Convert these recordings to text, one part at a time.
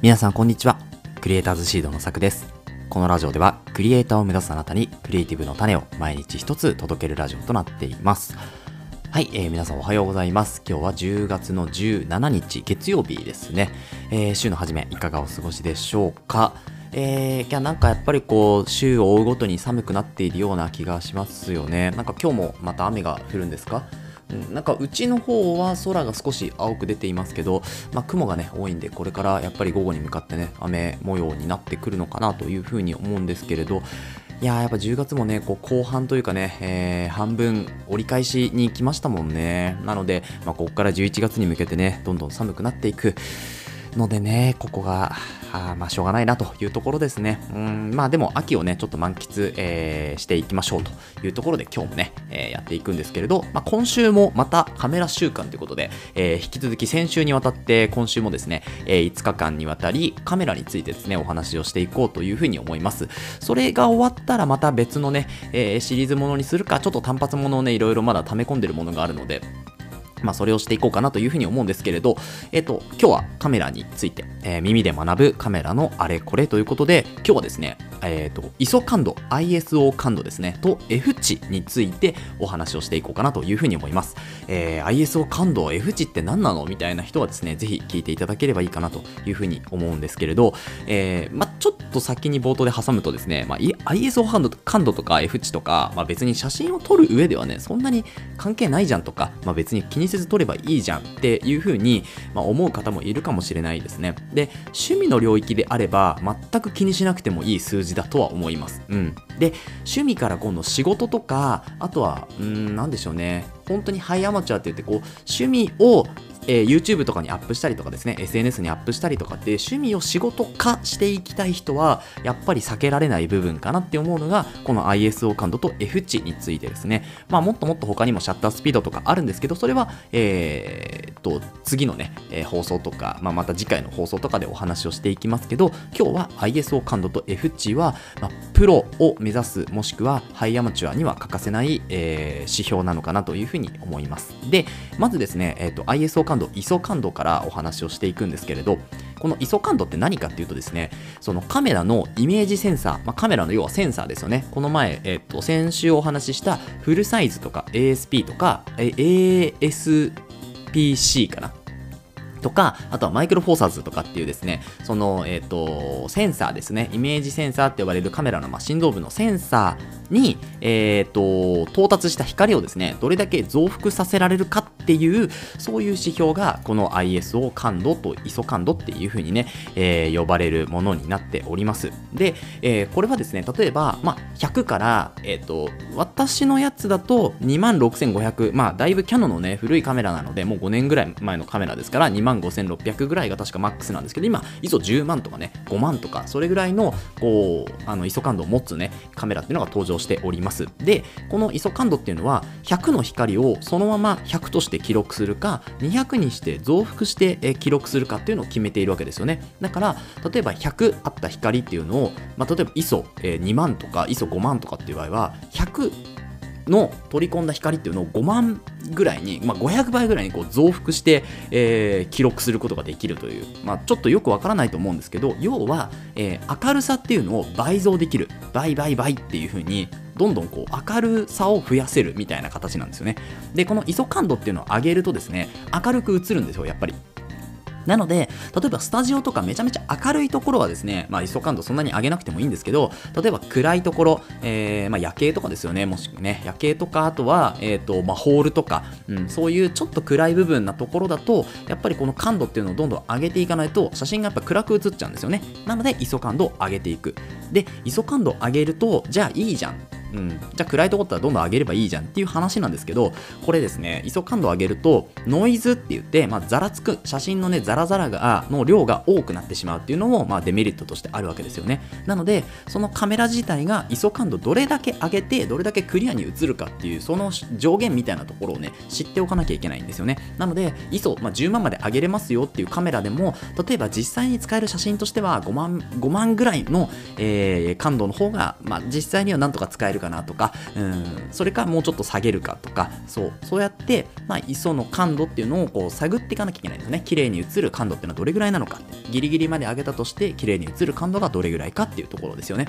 皆さんこんにちは。クリエイターズシードのさくです。このラジオではクリエイターを目指すあなたにクリエイティブの種を毎日一つ届けるラジオとなっています。はい、えー、皆さんおはようございます。今日は10月の17日月曜日ですね、えー、週の初めいかがお過ごしでしょうか？えー、いやなんかやっぱりこう週を追うごとに寒くなっているような気がしますよね。なんか今日もまた雨が降るんですか？うん、なんかうちの方は空が少し青く出ていますけど、まあ、雲がね多いんでこれからやっぱり午後に向かってね雨模様になってくるのかなというふうに思うんですけれどいやーやっぱ10月もねこう後半というかね、えー、半分折り返しに来ましたもんね。なので、まあ、ここから11月に向けてねどんどん寒くなっていく。のでねここがあまあしょうがないなというところですね。うんまあでも秋をねちょっと満喫、えー、していきましょうというところで今日もね、えー、やっていくんですけれど、まあ、今週もまたカメラ週間ということで、えー、引き続き先週にわたって今週もですね、え、5日間にわたりカメラについてですねお話をしていこうというふうに思います。それが終わったらまた別のね、え、シリーズものにするかちょっと単発ものをねいろいろまだ溜め込んでるものがあるのでまあ、それをしていこうかなというふうに思うんですけれど、えっ、と、今日はカメラについて、えー、耳で学ぶカメラのあれこれということで、今日はですね、えっ、ー、と、ISO 感度、ISO 感度ですね、と F 値についてお話をしていこうかなというふうに思います。えー、ISO 感度、F 値って何なのみたいな人はですね、ぜひ聞いていただければいいかなというふうに思うんですけれど、えー、まあ、ちょっと先に冒頭で挟むとですね、まあ、ISO 感度感度とか F 値とか、まあ、別に写真を撮る上ではね、そんなに関係ないじゃんとか、まあ、別に気にせず取ればいいじゃんっていうふうに、まあ、思う方もいるかもしれないですね。で、趣味の領域であれば、全く気にしなくてもいい数字だとは思います。うん。で、趣味から今度仕事とか、あとは、うん、なんでしょうね。本当にハイアマチュアって言って、こう、趣味をえー、YouTube とかにアップしたりとかですね、SNS にアップしたりとかって趣味を仕事化していきたい人は、やっぱり避けられない部分かなって思うのが、この ISO 感度と F 値についてですね。まあ、もっともっと他にもシャッタースピードとかあるんですけど、それは、えー、と、次のね、えー、放送とか、まあ、また次回の放送とかでお話をしていきますけど、今日は ISO 感度と F 値は、まあ、プロを目指す、もしくはハイアマチュアには欠かせない、えー、指標なのかなというふうに思います。で、まずですね、えーと、ISO 感度、ISO 感度からお話をしていくんですけれど、この ISO 感度って何かっていうとですね、そのカメラのイメージセンサー、まあ、カメラの要はセンサーですよね。この前、えっ、と、先週お話ししたフルサイズとか ASP とか、ASPC かなとか、あとはマイクロフォーサーズとかっていうですね、その、えっ、ー、と、センサーですね、イメージセンサーって呼ばれるカメラの、まあ、振動部のセンサーに、えっ、ー、と、到達した光をですね、どれだけ増幅させられるかっていう、そういう指標が、この ISO 感度と ISO 感度っていう風にね、えー、呼ばれるものになっております。で、えー、これはですね、例えば、まあ、100から、えっ、と、私のやつだと26500、まあ、だいぶキャノンのね、古いカメラなので、もう5年ぐらい前のカメラですから、2万5600ぐらいが確かマックスなんですけど、今、ISO10 万とかね、5万とか、それぐらいの、こう、あの、ISO 感度を持つね、カメラっていうのが登場しております。で、この ISO 感度っていうのは、100の光をそのまま100として記録するか200にして増幅して記録するかっていうのを決めているわけですよねだから例えば100あった光っていうのを、まあ、例えば ISO2 万とか ISO5 万とかっていう場合は100の取り込んだ光っていうのを5万ぐらいに、まあ、500倍ぐらいにこう増幅して、えー、記録することができるという、まあ、ちょっとよくわからないと思うんですけど要は、えー、明るさっていうのを倍増できる倍倍倍っていう風にどんどんこう明るさを増やせるみたいな形なんですよね。で、この ISO 感度っていうのを上げるとですね、明るく映るんですよ、やっぱり。なので、例えばスタジオとかめちゃめちゃ明るいところはですね、まあ、ISO 感度そんなに上げなくてもいいんですけど、例えば暗いところ、えー、まあ、夜景とかですよね、もしくね、夜景とか、あとは、えっ、ー、と、まあ、ホールとか、うん、そういうちょっと暗い部分なところだと、やっぱりこの感度っていうのをどんどん上げていかないと、写真がやっぱ暗く写っちゃうんですよね。なので、ISO 感度を上げていく。で、ISO 感度を上げると、じゃあいいじゃん。うん、じゃあ暗いとこだったらどんどん上げればいいじゃんっていう話なんですけど、これですね、ISO 感度を上げると、ノイズって言って、まあ、ざらつく、写真のね、ザラザラが、の量が多くなってしまうっていうのも、まあ、デメリットとしてあるわけですよね。なので、そのカメラ自体が ISO 感度どれだけ上げて、どれだけクリアに映るかっていう、その上限みたいなところをね、知っておかなきゃいけないんですよね。なので、ISO、まあ、10万まで上げれますよっていうカメラでも、例えば実際に使える写真としては5万、5万ぐらいの、えー、感度の方が、まあ、実際にはなんとか使えるるかなとか、うん、それかもうちょっと下げるかとか、そう、そうやって、まあ、ISO の感度っていうのをこう探っていかなきゃいけないんですね。綺麗に映る感度っていうのはどれぐらいなのか、ギリギリまで上げたとして、綺麗に映る感度がどれぐらいかっていうところですよね。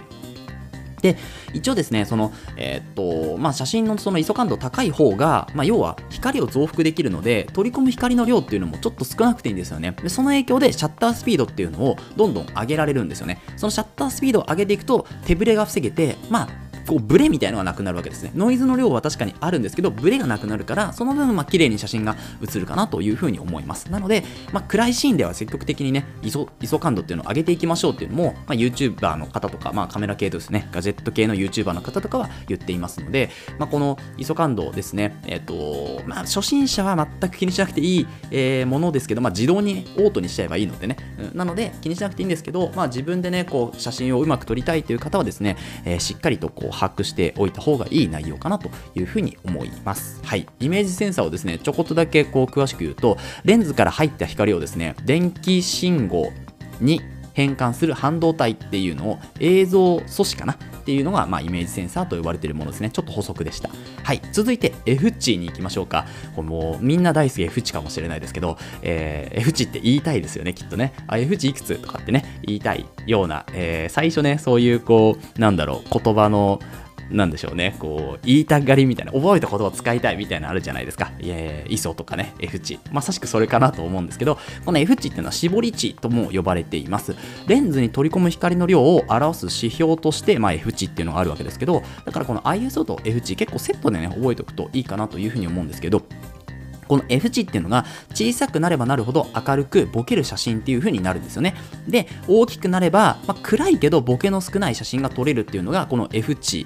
で一応ですねその、えー、っとまあ、写真のその ISO 感度高い方が、まあ、要は光を増幅できるので取り込む光の量っていうのもちょっと少なくていいんですよねでその影響でシャッタースピードっていうのをどんどん上げられるんですよねそのシャッタースピードを上げていくと手ブレが防げてまあこうブレみたいのがなくなるわけですね。ノイズの量は確かにあるんですけどブレがなくなるからその分まあ綺麗に写真が写るかなというふうに思います。なので、まあ、暗いシーンでは積極的にね ISO, 感度っていうのを上げていきましょうっていうのも、まあ、YouTuber の方とか、まあ、カメラ系ですねガジェット系の YouTuber の方とかは言っていますので、まあ、この ISO 感度ですねえっ、ー、とまあ初心者は全く気にしなくていい、えー、ものですけど、まあ、自動にオートにしちゃえばいいのでね、うん、なので気にしなくていいんですけど、まあ、自分でねこう写真をうまく撮りたいという方はですね、えー、しっかりとこう把握しておいた方がいい内容かなというふうに思います。はい。イメージセンサーをですね、ちょこっとだけこう詳しく言うと、レンズから入った光をですね、電気信号に変換する半導体っていうのを映像素子かなっていうのが、まあ、イメージセンサーと呼ばれているものですね。ちょっと補足でした。はい。続いて F 値に行きましょうか。これもうみんな大好き F 値かもしれないですけど、えー、F 値って言いたいですよね、きっとね。あ、F 値いくつとかってね、言いたいような、えー、最初ね、そういうこう、なんだろう、言葉のなんでしょうね、こう、言いたがりみたいな、覚えたことを使いたいみたいなのあるじゃないですか。いやいや、ISO とかね、F 値。まさしくそれかなと思うんですけど、この F 値っていうのは絞り値とも呼ばれています。レンズに取り込む光の量を表す指標として、まあ、F 値っていうのがあるわけですけど、だからこの ISO と F 値結構セットでね、覚えておくといいかなというふうに思うんですけど、この F 値っていうのが小さくなればなるほど明るくボケる写真っていう風になるんですよね。で、大きくなれば、まあ、暗いけどボケの少ない写真が撮れるっていうのがこの F 値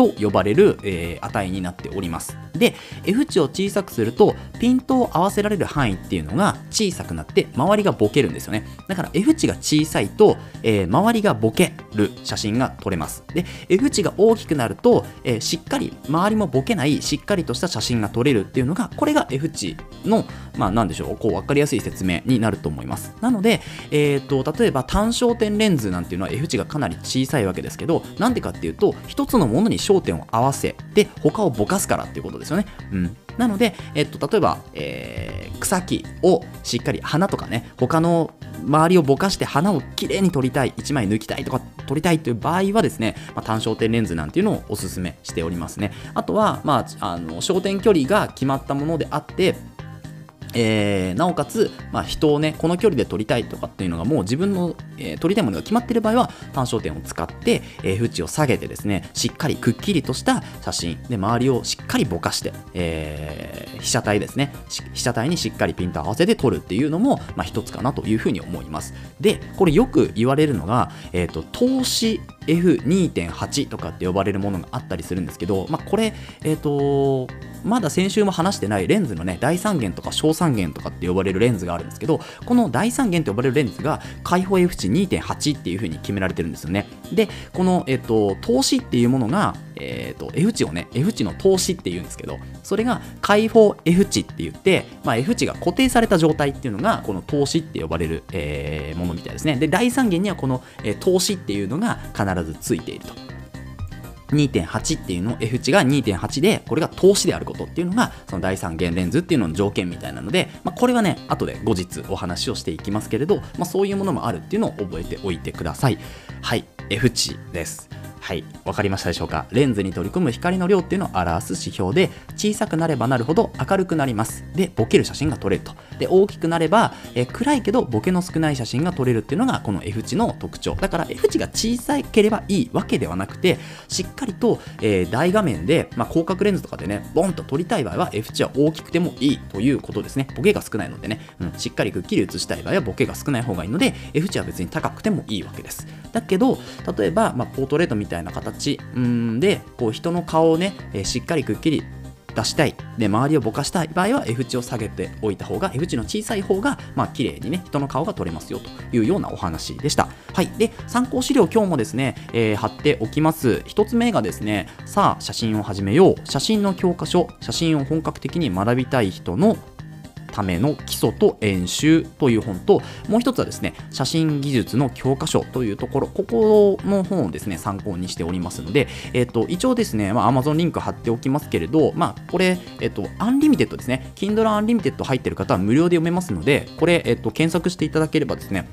と呼ばれる、えー、値になっております。で、F 値を小さくすると、ピントを合わせられる範囲っていうのが小さくなって、周りがボケるんですよね。だから F 値が小さいと、えー、周りがボケる写真が撮れます。で、F 値が大きくなると、えー、しっかり、周りもボケない、しっかりとした写真が撮れるっていうのが、これが F 値の、まあ、なんでしょう、こう、わかりやすい説明になると思います。なので、えっ、ー、と、例えば単焦点レンズなんていうのは F 値がかなり小さいわけですけど、なんでかっていうと、一つのものに焦点を合わせて他をぼかすからっていうことですですよね。うん、なので、えっと、例えば、えー、草木をしっかり花とかね他の周りをぼかして花をきれいに撮りたい1枚抜きたいとか撮りたいという場合はですね、まあ、単焦点レンズなんていうのをおすすめしておりますねあとは、まあ、あの焦点距離が決まったものであってえー、なおかつ、まあ、人をね、この距離で撮りたいとかっていうのがもう自分の、えー、撮りたいものが決まってる場合は単焦点を使って、えー、縁を下げてですね、しっかりくっきりとした写真で周りをしっかりぼかして、えー、被写体ですね、被写体にしっかりピント合わせて撮るっていうのも、まあ、一つかなというふうに思います。で、これよく言われるのが、えっ、ー、と、投資 F2.8 とかって呼ばれるものがあったりするんですけど、まあ、これ、えっ、ー、と、まだ先週も話してないレンズのね、大三元とか小三元とかって呼ばれるレンズがあるんですけど、この大三元と呼ばれるレンズが開放 F 値2.8っていう風に決められてるんですよね。で、この、えっ、ー、と、投資っていうものが、えっ、ー、と、F 値をね、F 値の投資っていうんですけど、それが開放 F 値って言って、まあ、F 値が固定された状態っていうのが、この投資って呼ばれる、えー、ものみたいですね。で、第3元にはこの、えー、投資っていうのが必ずついていると。2.8っていうのを F 値が2.8でこれが投資であることっていうのがその第3元レンズっていうのの条件みたいなので、まあ、これはね後で後日お話をしていきますけれど、まあ、そういうものもあるっていうのを覚えておいてくださいはい F 値ですはい、わかりましたでしょうか？レンズに取り込む光の量っていうのを表す指標で、小さくなればなるほど明るくなります。で、ボケる写真が撮れると。で、大きくなれば、え暗いけどボケの少ない写真が撮れるっていうのがこの F 値の特徴。だから F 値が小さければいいわけではなくて、しっかりと、え、大画面で、まあ、広角レンズとかでね、ボンと撮りたい場合は F 値は大きくてもいいということですね。ボケが少ないのでね、うん、しっかりくっきり写したい場合はボケが少ない方がいいので、F 値は別に高くてもいいわけです。だけど、例えば、まあ、ポートレートみたいな形うんでこう人の顔をね、え、しっかりくっきり出したい。で周りをぼかしたい。場合は F 値を下げておいた方が F 値の小さい方がまあ綺麗にね人の顔が撮れますよというようなお話でした。はい。で参考資料今日もですね、えー、貼っておきます。1つ目がですねさあ写真を始めよう。写真の教科書写真を本格的に学びたい人のための基礎と演習という本と、もう一つはですね、写真技術の教科書というところ、ここの本をですね、参考にしておりますので、えっ、と、一応ですね、まあ、Amazon リンク貼っておきますけれど、まあ、これ、えっ、と、 Unlimited ですね、Kindle Unlimited 入ってる方は無料で読めますので、これ、えっ、と、検索していただければですね、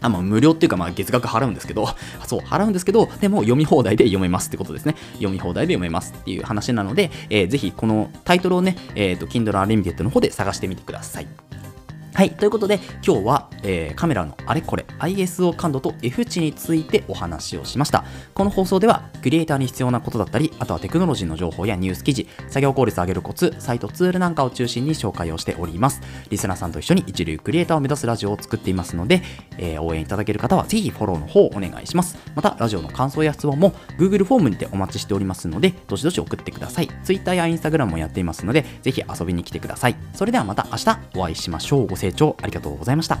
あまあ、無料っていうか、まあ、月額払うんですけど、そう、払うんですけど、でも読み放題で読めますってことですね。読み放題で読めますっていう話なので、えー、ぜひこのタイトルをね、えっ、ー、と、Kindle Unlimited の方で探してみてください。はい、ということで今日は、えー、カメラのあれこれ ISO 感度と F 値についてお話をしました。この放送ではクリエイターに必要なことだったり、あとはテクノロジーの情報やニュース記事、作業効率を上げるコツ、サイトツールなんかを中心に紹介をしております。リスナーさんと一緒に一流クリエイターを目指すラジオを作っていますので、えー、応援いただける方はぜひフォローの方をお願いします。また、ラジオの感想や質問も Google フォームにてお待ちしておりますので、どしどし送ってください。Twitter や Instagram もやっていますので、ぜひ遊びに来てください。それではまた明日お会いしましょう。ご清聴ありがとうございました。